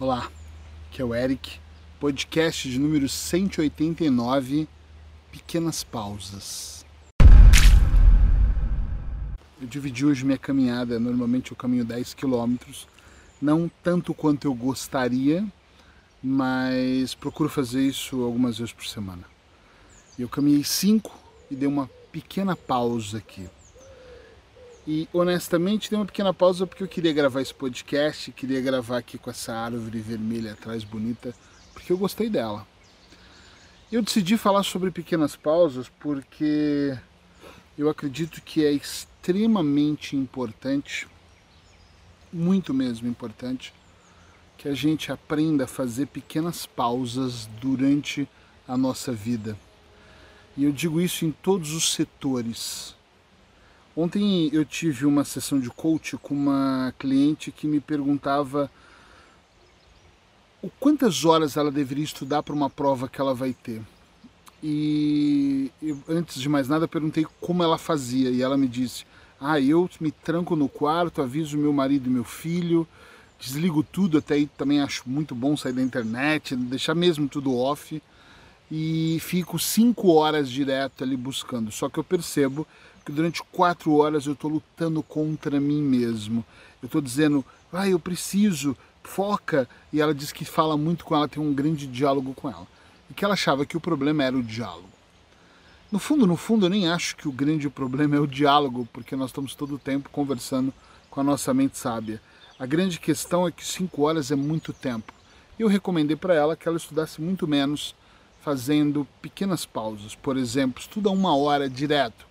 Olá, aqui é o Eric, podcast de número 189, Pequenas Pausas. Eu dividi hoje minha caminhada, normalmente eu caminho 10 quilômetros, não tanto quanto eu gostaria, mas procuro fazer isso algumas vezes por semana. Eu caminhei 5 e dei uma pequena pausa aqui. E honestamente dei uma pequena pausa porque eu queria gravar esse podcast, queria gravar aqui com essa árvore vermelha atrás bonita, porque eu gostei dela. Eu decidi falar sobre pequenas pausas porque eu acredito que é extremamente importante, muito mesmo importante, que a gente aprenda a fazer pequenas pausas durante a nossa vida. E eu digo isso em todos os setores Ontem eu tive uma sessão de coach com uma cliente que me perguntava o quantas horas ela deveria estudar para uma prova que ela vai ter. E eu, antes de mais nada perguntei como ela fazia e ela me disse: "Ah, eu me tranco no quarto, aviso meu marido e meu filho, desligo tudo, até aí também acho muito bom sair da internet, deixar mesmo tudo off e fico cinco horas direto ali buscando. Só que eu percebo que durante quatro horas eu estou lutando contra mim mesmo. Eu estou dizendo, ah, eu preciso, foca. E ela diz que fala muito com ela, tem um grande diálogo com ela. E que ela achava que o problema era o diálogo. No fundo, no fundo, eu nem acho que o grande problema é o diálogo, porque nós estamos todo o tempo conversando com a nossa mente sábia. A grande questão é que cinco horas é muito tempo. Eu recomendei para ela que ela estudasse muito menos, fazendo pequenas pausas. Por exemplo, estuda uma hora direto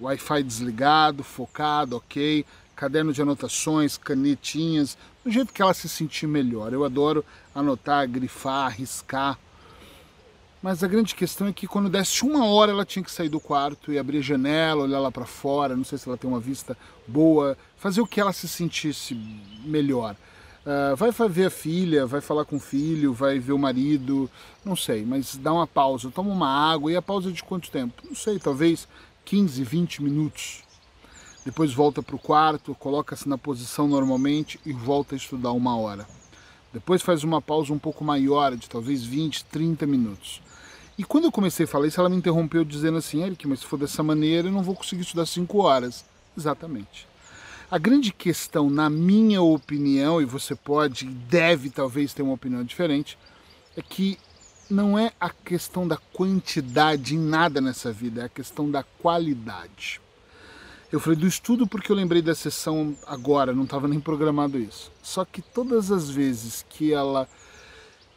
Wi-Fi desligado, focado, ok, caderno de anotações, canetinhas, do jeito que ela se sentir melhor. Eu adoro anotar, grifar, riscar. Mas a grande questão é que quando desse uma hora ela tinha que sair do quarto e abrir a janela, olhar lá para fora, não sei se ela tem uma vista boa, fazer o que ela se sentisse melhor. Uh, vai ver a filha, vai falar com o filho, vai ver o marido, não sei, mas dá uma pausa, toma uma água e a pausa de quanto tempo? Não sei, talvez 15, 20 minutos. Depois volta para o quarto, coloca-se na posição normalmente e volta a estudar uma hora. Depois faz uma pausa um pouco maior, de talvez 20, 30 minutos. E quando eu comecei a falar isso, ela me interrompeu dizendo assim, Eric, mas se for dessa maneira eu não vou conseguir estudar 5 horas. Exatamente. A grande questão, na minha opinião, e você pode e deve talvez ter uma opinião diferente, é que não é a questão da quantidade em nada nessa vida, é a questão da qualidade. Eu falei do estudo porque eu lembrei da sessão agora, não estava nem programado isso. Só que todas as vezes que ela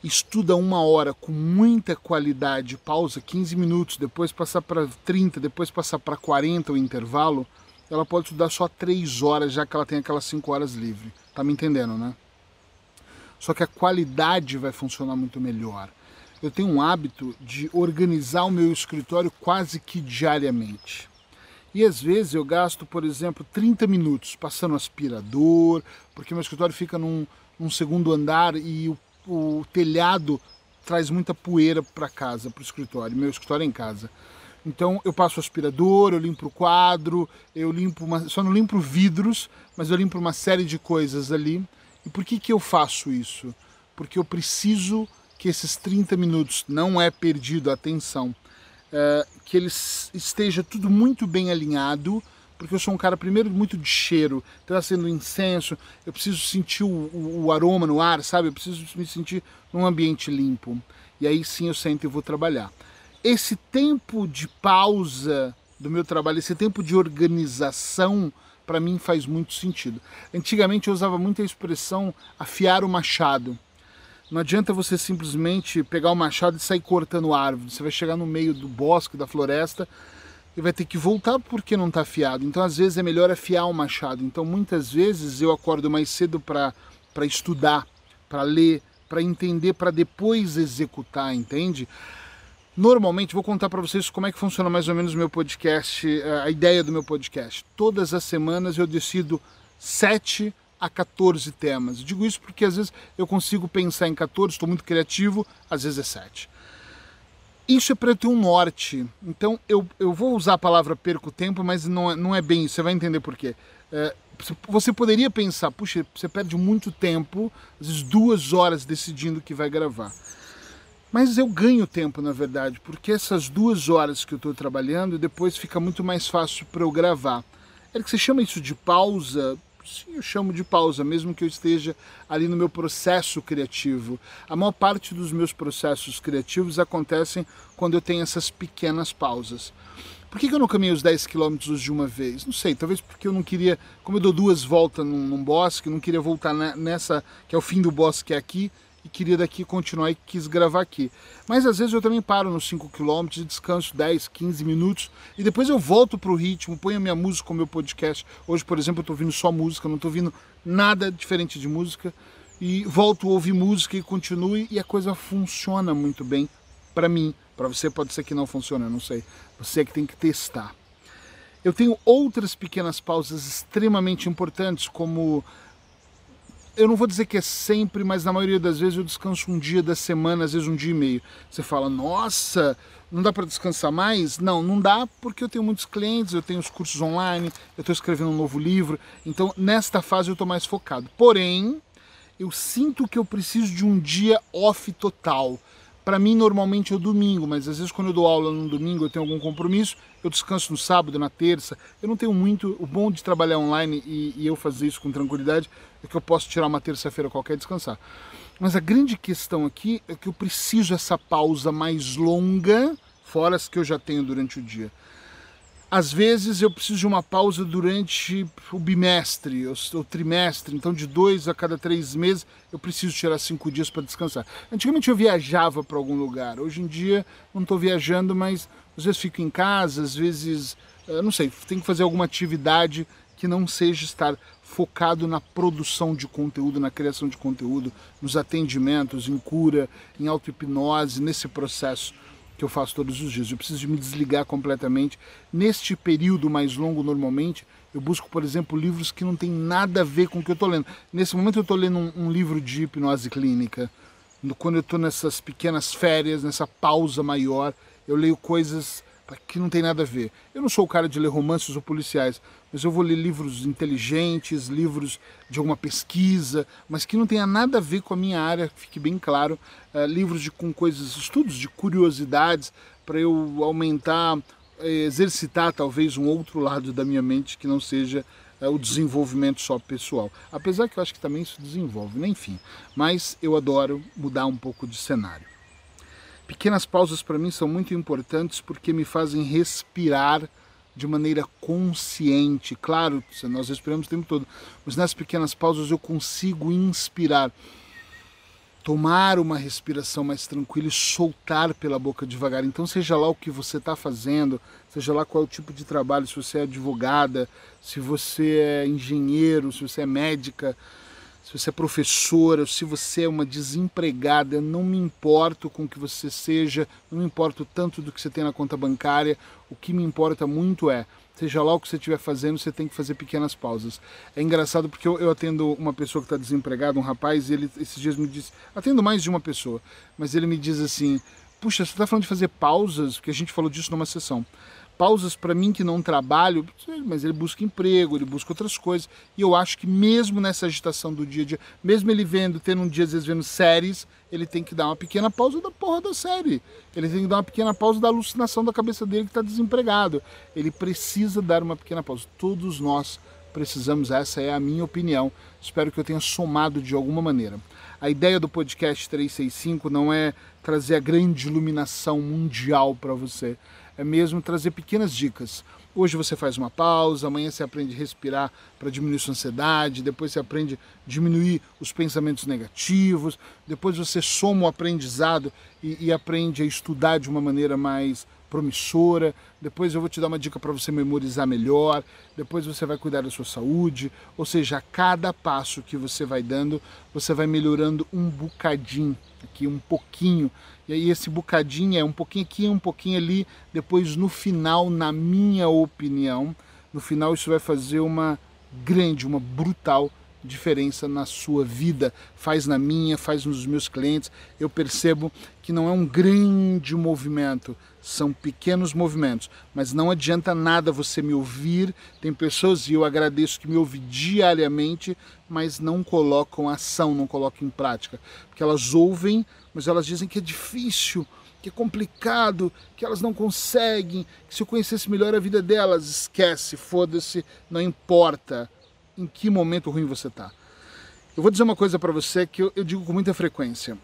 estuda uma hora com muita qualidade, pausa 15 minutos, depois passar para 30, depois passar para 40 o intervalo, ela pode estudar só 3 horas, já que ela tem aquelas 5 horas livre. Tá me entendendo, né? Só que a qualidade vai funcionar muito melhor eu tenho um hábito de organizar o meu escritório quase que diariamente. E às vezes eu gasto, por exemplo, 30 minutos passando aspirador, porque meu escritório fica num, num segundo andar e o, o telhado traz muita poeira para casa, para o escritório. Meu escritório é em casa. Então eu passo aspirador, eu limpo o quadro, eu limpo uma, só não limpo vidros, mas eu limpo uma série de coisas ali. E por que, que eu faço isso? Porque eu preciso que esses 30 minutos não é perdido atenção, é, que eles esteja tudo muito bem alinhado, porque eu sou um cara, primeiro, muito de cheiro, então sendo incenso, eu preciso sentir o, o, o, aroma no ar, sabe? Eu preciso me sentir num ambiente limpo. E aí sim eu sento e vou trabalhar. Esse tempo de pausa do meu trabalho, esse tempo de organização, para mim faz muito sentido. Antigamente eu usava muito a expressão afiar o machado. Não adianta você simplesmente pegar o machado e sair cortando árvore. Você vai chegar no meio do bosque, da floresta, e vai ter que voltar porque não está afiado. Então, às vezes, é melhor afiar o machado. Então, muitas vezes, eu acordo mais cedo para estudar, para ler, para entender, para depois executar, entende? Normalmente, vou contar para vocês como é que funciona mais ou menos o meu podcast, eh, a ideia do meu podcast. Todas as semanas eu decido sete a 14 temas. digo isso porque às vezes eu consigo pensar em 14, estou muito criativo, às vezes é 7. Isso é para ter um norte. Então eu, eu vou usar a palavra perco tempo, mas não é, não é bem isso, você vai entender por quê. É, Você poderia pensar, puxa, você perde muito tempo, às vezes duas horas decidindo que vai gravar. Mas eu ganho tempo, na verdade, porque essas duas horas que eu estou trabalhando, depois fica muito mais fácil para eu gravar. É que você chama isso de pausa? Sim, eu chamo de pausa, mesmo que eu esteja ali no meu processo criativo. A maior parte dos meus processos criativos acontecem quando eu tenho essas pequenas pausas. Por que, eu não caminhei os 10 quilômetros de uma vez? Não sei, talvez porque eu não queria, como eu dou duas voltas num, num bosque, não queria voltar nessa, que é o fim do bosque aqui, e queria daqui continuar e quis gravar aqui. Mas às vezes eu também paro nos 5 km e descanso 10, 15 minutos e depois eu volto para o ritmo, ponho minha música o meu podcast. Hoje, por exemplo, eu estou ouvindo só música, não estou ouvindo nada diferente de música e volto a ouvir música e continue e a coisa funciona muito bem para mim. Para você pode ser que não funcione, eu não sei. Você é que tem que testar. Eu tenho outras pequenas pausas extremamente importantes, como eu não vou dizer que é sempre, mas na maioria das vezes eu descanso um dia da semana, às vezes um dia e meio. Você fala, nossa, não dá para descansar mais? Não, não dá porque eu tenho muitos clientes, eu tenho os cursos online, eu estou escrevendo um novo livro, então nesta fase eu estou mais focado. Porém, eu sinto que eu preciso de um dia off total. Para mim, normalmente é o domingo, mas às vezes quando eu dou aula no domingo eu tenho algum compromisso, eu descanso no sábado, na terça. Eu não tenho muito. O bom de trabalhar online e, e eu fazer isso com tranquilidade é que eu posso tirar uma terça-feira qualquer e descansar. Mas a grande questão aqui é que eu preciso essa pausa mais longa, fora as que eu já tenho durante o dia. Às vezes eu preciso de uma pausa durante o bimestre, o, trimestre, então de dois a cada três meses eu preciso tirar cinco dias para descansar. Antigamente eu viajava para algum lugar, hoje em dia não estou viajando, mas às vezes fico em casa, às vezes, não sei, tenho que fazer alguma atividade que não seja estar focado na produção de conteúdo, na criação de conteúdo, nos atendimentos, em cura, em auto-hipnose, nesse processo que eu faço todos os dias. Eu preciso de me desligar completamente. Neste período mais longo, normalmente, eu busco, por exemplo, livros que não tem nada a ver com o que eu estou lendo. Nesse momento eu estou lendo um, um, livro de hipnose clínica. Quando eu estou nessas pequenas férias, nessa pausa maior, eu leio coisas que não tem nada a ver. Eu não sou o cara de ler romances ou policiais, mas eu vou ler livros inteligentes, livros de alguma pesquisa, mas que não tenha nada a ver com a minha área, fique bem claro, uh, livros de, com coisas, estudos de curiosidades, para eu aumentar, uh, exercitar talvez um outro lado da minha mente que não seja uh, o desenvolvimento só pessoal. Apesar que eu acho que também isso desenvolve, né? enfim. Mas eu adoro mudar um pouco de cenário. Pequenas pausas para mim são muito importantes porque me fazem respirar de maneira consciente. Claro, nós respiramos o tempo todo, mas nas pequenas pausas eu consigo inspirar, tomar uma respiração mais tranquila e soltar pela boca devagar. Então, seja lá o que você está fazendo, seja lá qual é o tipo de trabalho, se você é advogada, se você é engenheiro, se você é médica, se você é professora, se você é uma desempregada, não me importo com o que você seja, não me importo tanto do que você tem na conta bancária, o que me importa muito é, seja lá o que você estiver fazendo, você tem que fazer pequenas pausas. É engraçado porque eu, eu atendo uma pessoa que está desempregada, um rapaz, e ele esses dias me disse, atendo mais de uma pessoa, mas ele me diz assim, puxa, você está falando de fazer pausas, porque a gente falou disso numa sessão pausas para mim que não trabalho, mas ele busca emprego, ele busca outras coisas. E eu acho que mesmo nessa agitação do dia a dia, mesmo ele vendo, tendo um dia às vezes vendo séries, ele tem que dar uma pequena pausa da porra da série. Ele tem que dar uma pequena pausa da alucinação da cabeça dele que está desempregado. Ele precisa dar uma pequena pausa. Todos nós precisamos, essa é a minha opinião. Espero que eu tenha somado de alguma maneira. A ideia do podcast 365 não é trazer a grande iluminação mundial para você é mesmo trazer pequenas dicas. Hoje você faz uma pausa, amanhã você aprende a respirar para diminuir sua ansiedade, depois você aprende a diminuir os pensamentos negativos, depois você soma o aprendizado e, e aprende a estudar de uma maneira mais promissora. Depois eu vou te dar uma dica para você memorizar melhor. Depois você vai cuidar da sua saúde. Ou seja, a cada passo que você vai dando, você vai melhorando um bocadinho, aqui um pouquinho. E aí esse bocadinho é um pouquinho aqui, um pouquinho ali. Depois no final, na minha opinião, no final isso vai fazer uma grande, uma brutal diferença na sua vida, faz na minha, faz nos meus clientes. Eu percebo que não é um grande movimento, são pequenos movimentos, mas não adianta nada você me ouvir. Tem pessoas, e eu agradeço que me ouvem diariamente, mas não colocam ação, não colocam em prática, porque elas ouvem, mas elas dizem que é difícil que é complicado, que elas não conseguem, que se eu conhecesse melhor a vida delas, esquece, foda-se, não importa em que momento ruim você está. Eu vou dizer uma coisa para você que eu, eu, digo com muita frequência.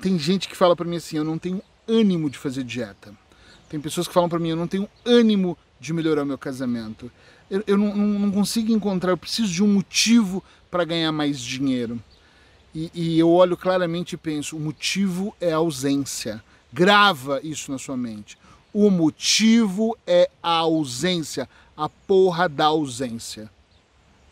Tem gente que fala para mim assim, eu não tenho ânimo de fazer dieta. Tem pessoas que falam para mim, eu não tenho ânimo de melhorar meu casamento. Eu, eu não, não, não consigo encontrar, eu preciso de um motivo para ganhar mais dinheiro. E, e eu olho claramente e penso: o motivo é a ausência. Grava isso na sua mente. O motivo é a ausência, a porra da ausência.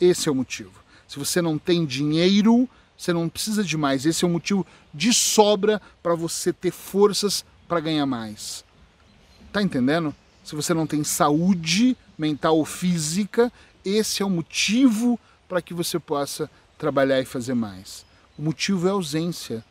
Esse é o motivo. Se você não tem dinheiro, você não precisa de mais. Esse é o motivo de sobra para você ter forças para ganhar mais. Tá entendendo? Se você não tem saúde mental ou física, esse é o motivo para que você possa trabalhar e fazer mais. O motivo é ausência.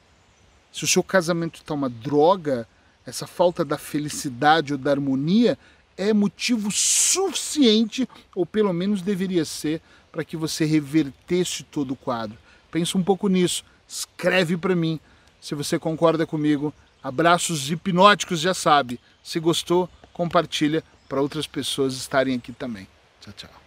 Se o seu casamento está uma droga, essa falta da felicidade ou da harmonia é motivo suficiente, ou pelo menos deveria ser, para que você revertesse todo o quadro. Pensa um pouco nisso, escreve para mim se você concorda comigo. Abraços hipnóticos, já sabe. Se gostou, compartilha para outras pessoas estarem aqui também. Tchau, tchau.